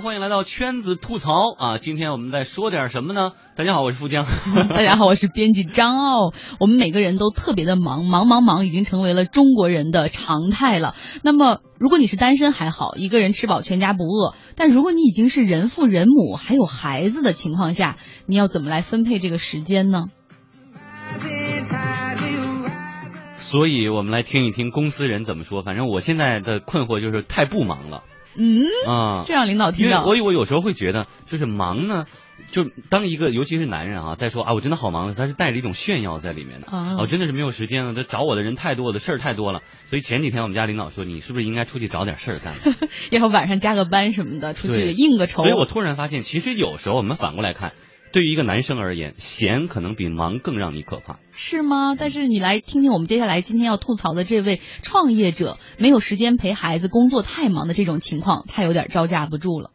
欢迎来到圈子吐槽啊！今天我们在说点什么呢？大家好，我是富江。大家好，我是编辑张奥。我们每个人都特别的忙，忙忙忙，已经成为了中国人的常态了。那么，如果你是单身还好，一个人吃饱全家不饿；但如果你已经是人父人母，还有孩子的情况下，你要怎么来分配这个时间呢？所以我们来听一听公司人怎么说。反正我现在的困惑就是太不忙了嗯，啊。这让领导听到。因为我我有时候会觉得，就是忙呢，就当一个尤其是男人啊，在说啊我真的好忙，他是带着一种炫耀在里面的。啊我真的是没有时间了，这找我的人太多了，事儿太多了。所以前几天我们家领导说，你是不是应该出去找点事儿干？要不晚上加个班什么的，出去应个酬所以。我突然发现，其实有时候我们反过来看，对于一个男生而言，闲可能比忙更让你可怕。是吗？但是你来听听我们接下来今天要吐槽的这位创业者，没有时间陪孩子，工作太忙的这种情况，他有点招架不住了。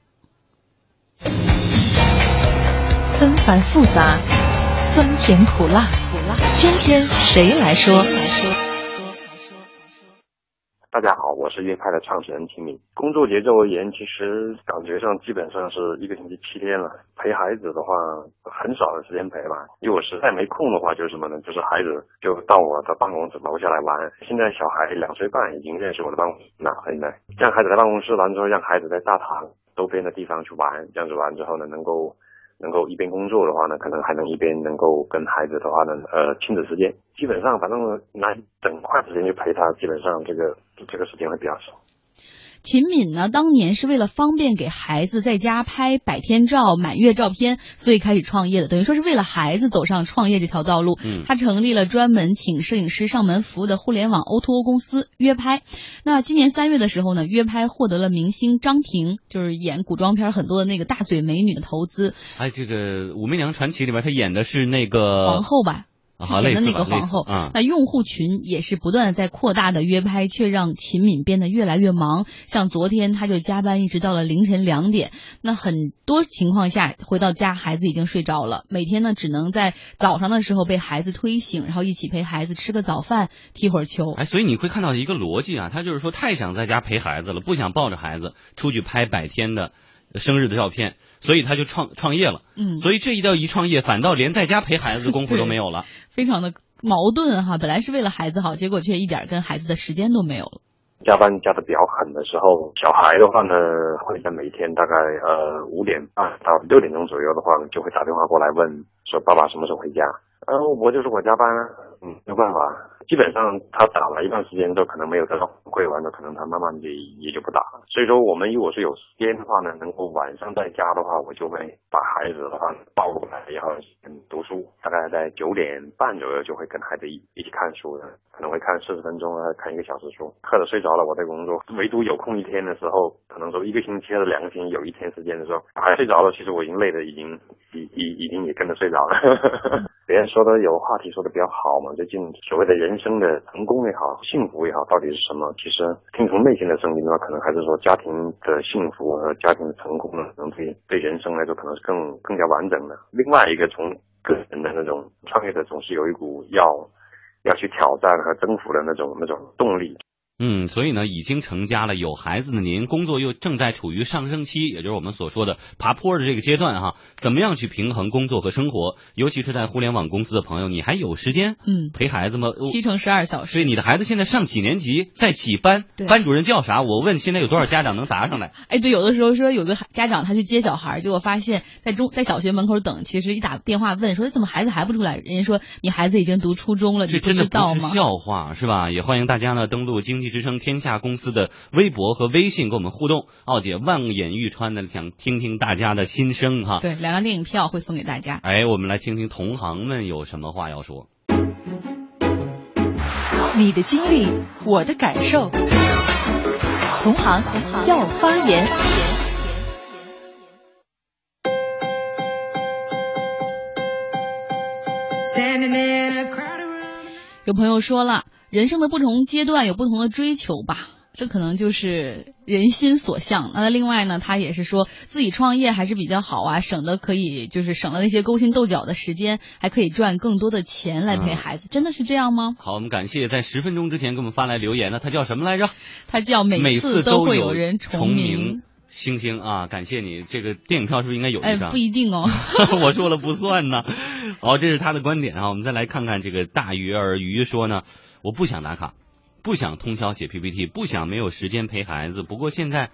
纷繁复杂，酸甜苦辣，苦辣。今天谁来说？大家好，我是约派的创始人秦敏。工作节奏而言，其实感觉上基本上是一个星期七天了。陪孩子的话，很少的时间陪吧。因为我实在没空的话，就是什么呢？就是孩子就到我的办公室楼下来玩。现在小孩两岁半，已经认识我的办公室了。现在让孩子在办公室，完之后让孩子在大堂周边的地方去玩，这样子玩之后呢，能够。能够一边工作的话呢，可能还能一边能够跟孩子的话呢，呃，亲子时间，基本上反正拿整块时间去陪他，基本上这个这个时间会比较少。秦敏呢，当年是为了方便给孩子在家拍百天照、满月照片，所以开始创业的，等于说是为了孩子走上创业这条道路。嗯他成立了专门请摄影师上门服务的互联网 O2O 公司约拍。那今年三月的时候呢，约拍获得了明星张庭，就是演古装片很多的那个大嘴美女的投资，哎，这个《武媚娘传奇》里边，她演的是那个皇后吧。之前的那个皇后，啊那用户群也是不断的在扩大的约拍，却让秦敏变得越来越忙。像昨天他就加班一直到了凌晨两点，那很多情况下回到家孩子已经睡着了，每天呢只能在早上的时候被孩子推醒，然后一起陪孩子吃个早饭，踢会儿球。哎，所以你会看到一个逻辑啊，他就是说太想在家陪孩子了，不想抱着孩子出去拍百天的生日的照片，所以他就创创业了。嗯，所以这一到一创业，反倒连在家陪孩子的功夫都没有了。非常的矛盾哈，本来是为了孩子好，结果却一点跟孩子的时间都没有了。加班加的比较狠的时候，小孩的话呢，会在每天大概呃五点半到六点钟左右的话，就会打电话过来问说爸爸什么时候回家？呃，我就说我加班啊，嗯，没有办法。基本上他打了一段时间之后，可能没有得到反馈，完了可能他慢慢的也就不打了。所以说，我们如果是有时间的话呢，能够晚上在家的话，我就会把孩子的话抱过来，然后嗯读书，大概在九点半左右就会跟孩子一一起看书的，可能会看四十分钟啊，看一个小时书，课了睡着了我在工作，唯独有空一天的时候，可能说一个星期或者两个星期有一天时间的时候，孩子睡着了，其实我已经累的已经已已已经也跟着睡着了。别人说的有话题说的比较好嘛，最近所谓的人生的成功也好，幸福也好，到底是什么？其实听从内心的声音的话，可能还是说家庭的幸福和家庭的成功呢，可能对对人生来说可能是更更加完整的。另外一个从个人的那种创业者总是有一股要要去挑战和征服的那种那种动力。嗯，所以呢，已经成家了，有孩子的您，工作又正在处于上升期，也就是我们所说的爬坡的这个阶段哈，怎么样去平衡工作和生活？尤其是在互联网公司的朋友，你还有时间嗯，陪孩子吗？七乘十二小时。所以你的孩子现在上几年级，在几班对？班主任叫啥？我问，现在有多少家长能答上来？哎，对，有的时候说有个家长他去接小孩，结果发现在中在小学门口等，其实一打电话问说怎么孩子还不出来，人家说你孩子已经读初中了，这真的不是？笑话，是吧？也欢迎大家呢登录经济之声天下公司的微博和微信跟我们互动。奥姐望眼欲穿的想听听大家的心声哈。对，两张电影票会送给大家。哎，我们来听听同行们有什么话要说。你的经历，我的感受。同行要发言。有朋友说了，人生的不同阶段有不同的追求吧，这可能就是人心所向。那另外呢，他也是说自己创业还是比较好啊，省得可以就是省了那些勾心斗角的时间，还可以赚更多的钱来陪孩子。真的是这样吗？好，我们感谢在十分钟之前给我们发来留言的，他叫什么来着？他叫每次都会有人重名。星星啊，感谢你！这个电影票是不是应该有一张？哎，不一定哦，我说了不算呢。好，这是他的观点啊。我们再来看看这个大鱼儿鱼说呢，我不想打卡，不想通宵写 PPT，不想没有时间陪孩子。不过现在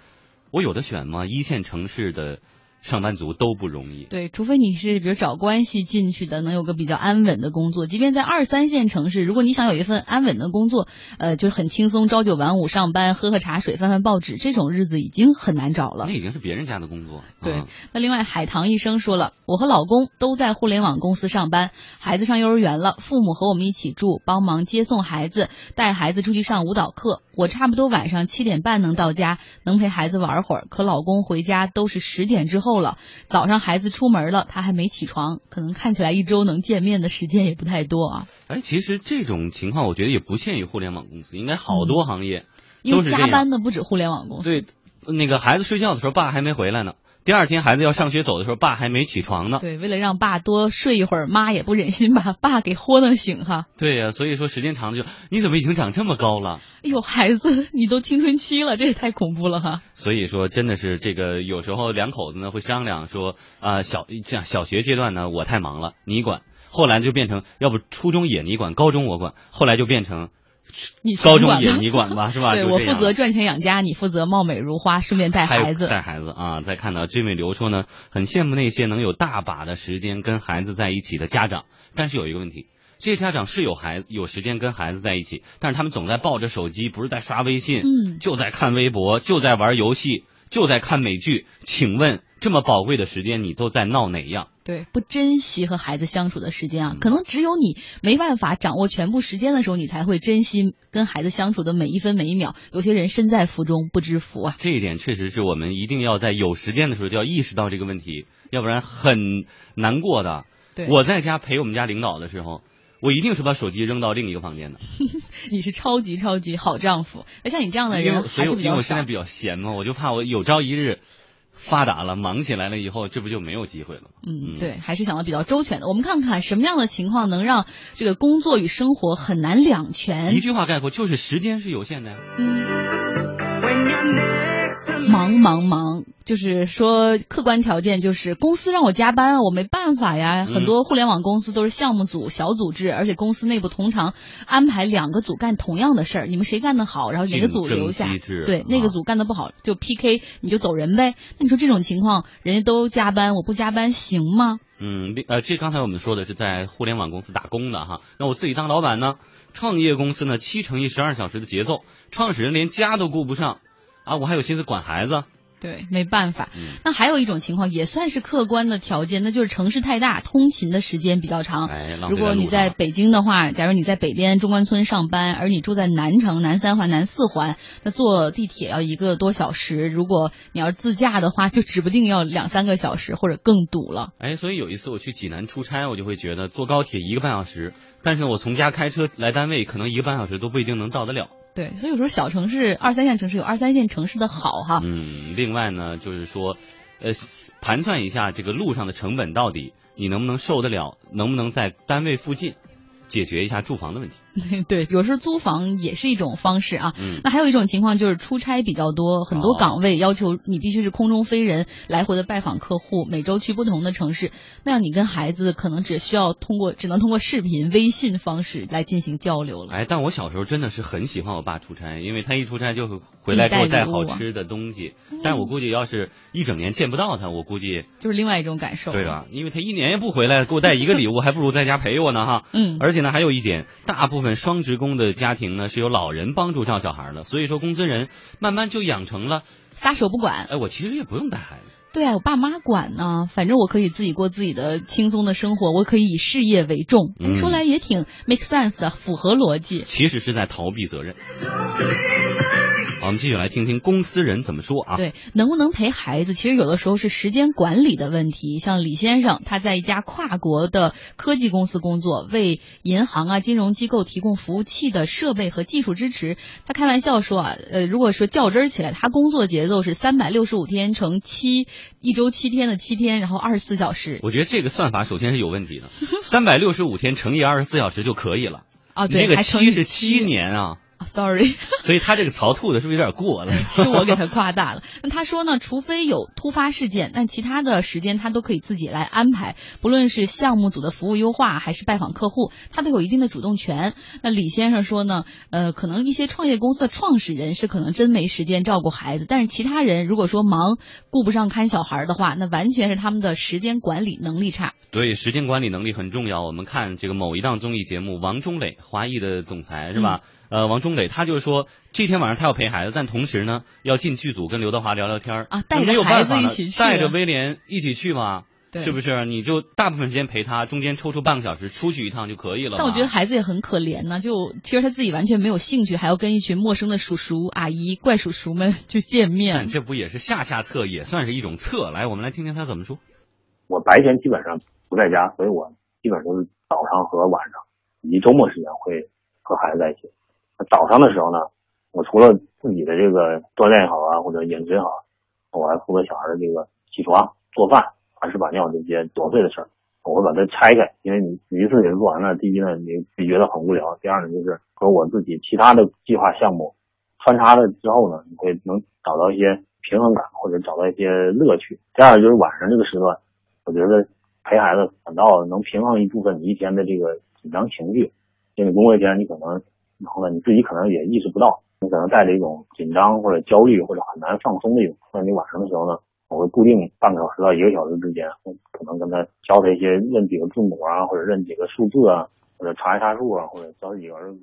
我有的选吗？一线城市的。上班族都不容易，对，除非你是比如找关系进去的，能有个比较安稳的工作。即便在二三线城市，如果你想有一份安稳的工作，呃，就是很轻松，朝九晚五上班，喝喝茶水，翻翻报纸，这种日子已经很难找了。那已经是别人家的工作。对，那另外海棠医生说了，我和老公都在互联网公司上班，孩子上幼儿园了，父母和我们一起住，帮忙接送孩子，带孩子出去上舞蹈课。我差不多晚上七点半能到家，能陪孩子玩会儿。可老公回家都是十点之后。够了，早上孩子出门了，他还没起床，可能看起来一周能见面的时间也不太多啊。哎，其实这种情况我觉得也不限于互联网公司，应该好多行业因为加班的不止互联网公司。对，那个孩子睡觉的时候，爸还没回来呢。第二天孩子要上学走的时候，爸还没起床呢。对，为了让爸多睡一会儿，妈也不忍心把 爸给豁弄醒哈。对呀，所以说时间长了就，你怎么已经长这么高了？哎呦，孩子，你都青春期了，这也太恐怖了哈。所以说，真的是这个，有时候两口子呢会商量说，啊小这样小学阶段呢我太忙了，你管。后来就变成，要不初中也你管，高中我管。后来就变成。你高中也你管吧，是吧？对我负责赚钱养家，你负责貌美如花，顺便带孩子。带孩子啊！再看到这位刘说呢，很羡慕那些能有大把的时间跟孩子在一起的家长。但是有一个问题，这些家长是有孩子有时间跟孩子在一起，但是他们总在抱着手机，不是在刷微信，嗯，就在看微博，就在玩游戏。就在看美剧，请问这么宝贵的时间，你都在闹哪样？对，不珍惜和孩子相处的时间啊，可能只有你没办法掌握全部时间的时候，你才会珍惜跟孩子相处的每一分每一秒。有些人身在福中不知福啊，这一点确实是我们一定要在有时间的时候就要意识到这个问题，要不然很难过的。对，我在家陪我们家领导的时候。我一定是把手机扔到另一个房间的。你是超级超级好丈夫，那像你这样的人所以因为我现在比较闲嘛，我就怕我有朝一日发达了、忙起来了以后，这不就没有机会了吗？嗯，对，还是想的比较周全的。我们看看什么样的情况能让这个工作与生活很难两全？一句话概括，就是时间是有限的呀。嗯。忙忙忙，就是说客观条件就是公司让我加班，我没办法呀。很多互联网公司都是项目组、小组制，而且公司内部通常安排两个组干同样的事儿，你们谁干得好，然后哪个组留下，对，那个组干得不好就 PK，你就走人呗。那你说这种情况，人家都加班，我不加班行吗？嗯，呃，这刚才我们说的是在互联网公司打工的哈，那我自己当老板呢，创业公司呢七乘以十二小时的节奏，创始人连家都顾不上。啊，我还有心思管孩子。对，没办法。那还有一种情况，也算是客观的条件，那就是城市太大，通勤的时间比较长。如果你在北京的话，假如你在北边中关村上班，而你住在南城南三环、南四环，那坐地铁要一个多小时。如果你要是自驾的话，就指不定要两三个小时或者更堵了。哎，所以有一次我去济南出差，我就会觉得坐高铁一个半小时，但是我从家开车来单位，可能一个半小时都不一定能到得了。对，所以有时候小城市、二三线城市有二三线城市的好哈。嗯，另外呢，就是说，呃，盘算一下这个路上的成本到底你能不能受得了，能不能在单位附近。解决一下住房的问题，对，有时候租房也是一种方式啊。嗯，那还有一种情况就是出差比较多，很多岗位要求你必须是空中飞人，来回的拜访客户，每周去不同的城市。那样你跟孩子可能只需要通过，只能通过视频、微信方式来进行交流了。哎，但我小时候真的是很喜欢我爸出差，因为他一出差就会回来给我带好吃的东西。但是我估计要是一整年见不到他，我估计就是另外一种感受。对吧？因为他一年也不回来，给我带一个礼物，还不如在家陪我呢哈。嗯，而且。现在还有一点，大部分双职工的家庭呢是由老人帮助照小孩的，所以说工资人慢慢就养成了撒手不管。哎，我其实也不用带孩子，对啊，我爸妈管呢，反正我可以自己过自己的轻松的生活，我可以以事业为重。说来也挺 make sense 的，符合逻辑。其实是在逃避责任。好，我们继续来听听公司人怎么说啊？对，能不能陪孩子，其实有的时候是时间管理的问题。像李先生，他在一家跨国的科技公司工作，为银行啊、金融机构提供服务器的设备和技术支持。他开玩笑说啊，呃，如果说较真儿起来，他工作节奏是三百六十五天乘七，一周七天的七天，然后二十四小时。我觉得这个算法首先是有问题的，三百六十五天乘以二十四小时就可以了。啊，对，这个七是七年啊，啊，sorry。所以他这个槽吐的是不是有点过了？是我给他夸大了。那他说呢，除非有突发事件，但其他的时间他都可以自己来安排，不论是项目组的服务优化，还是拜访客户，他都有一定的主动权。那李先生说呢，呃，可能一些创业公司的创始人是可能真没时间照顾孩子，但是其他人如果说忙顾不上看小孩的话，那完全是他们的时间管理能力差。对，时间管理能力很重要。我们看这个某一档综艺节目，王中磊，华谊的总裁是吧？呃，王中磊他就是说，这天晚上他要陪孩子，但同时呢，要进剧组跟刘德华聊聊天儿啊，带着孩子一起去，带着威廉一起去嘛，对是不是？你就大部分时间陪他，中间抽出半个小时出去一趟就可以了。但我觉得孩子也很可怜呢，就其实他自己完全没有兴趣，还要跟一群陌生的叔叔阿姨、怪叔叔们 就见面。这不也是下下策，也算是一种策。来，我们来听听他怎么说。我白天基本上不在家，所以我基本都是早上和晚上以及周末时间会和孩子在一起。早上的时候呢，我除了自己的这个锻炼也好啊，或者饮食也好，我还负责小孩的这个起床、做饭、把屎把尿这些琐碎的事儿，我会把它拆开，因为你一次给它做完了，第一呢你你觉得很无聊，第二呢就是和我自己其他的计划项目穿插了之后呢，你会能找到一些平衡感，或者找到一些乐趣。第二就是晚上这个时段。我觉得陪孩子反倒能平衡一部分你一天的这个紧张情绪，因为工作一天你可能，然后呢你自己可能也意识不到，你可能带着一种紧张或者焦虑或者很难放松的一种。那你晚上的时候呢，我会固定半个小时到一个小时之间，可能跟他教他一些认几个字母啊，或者认几个数字啊，或者查一查数啊，或者教几个儿子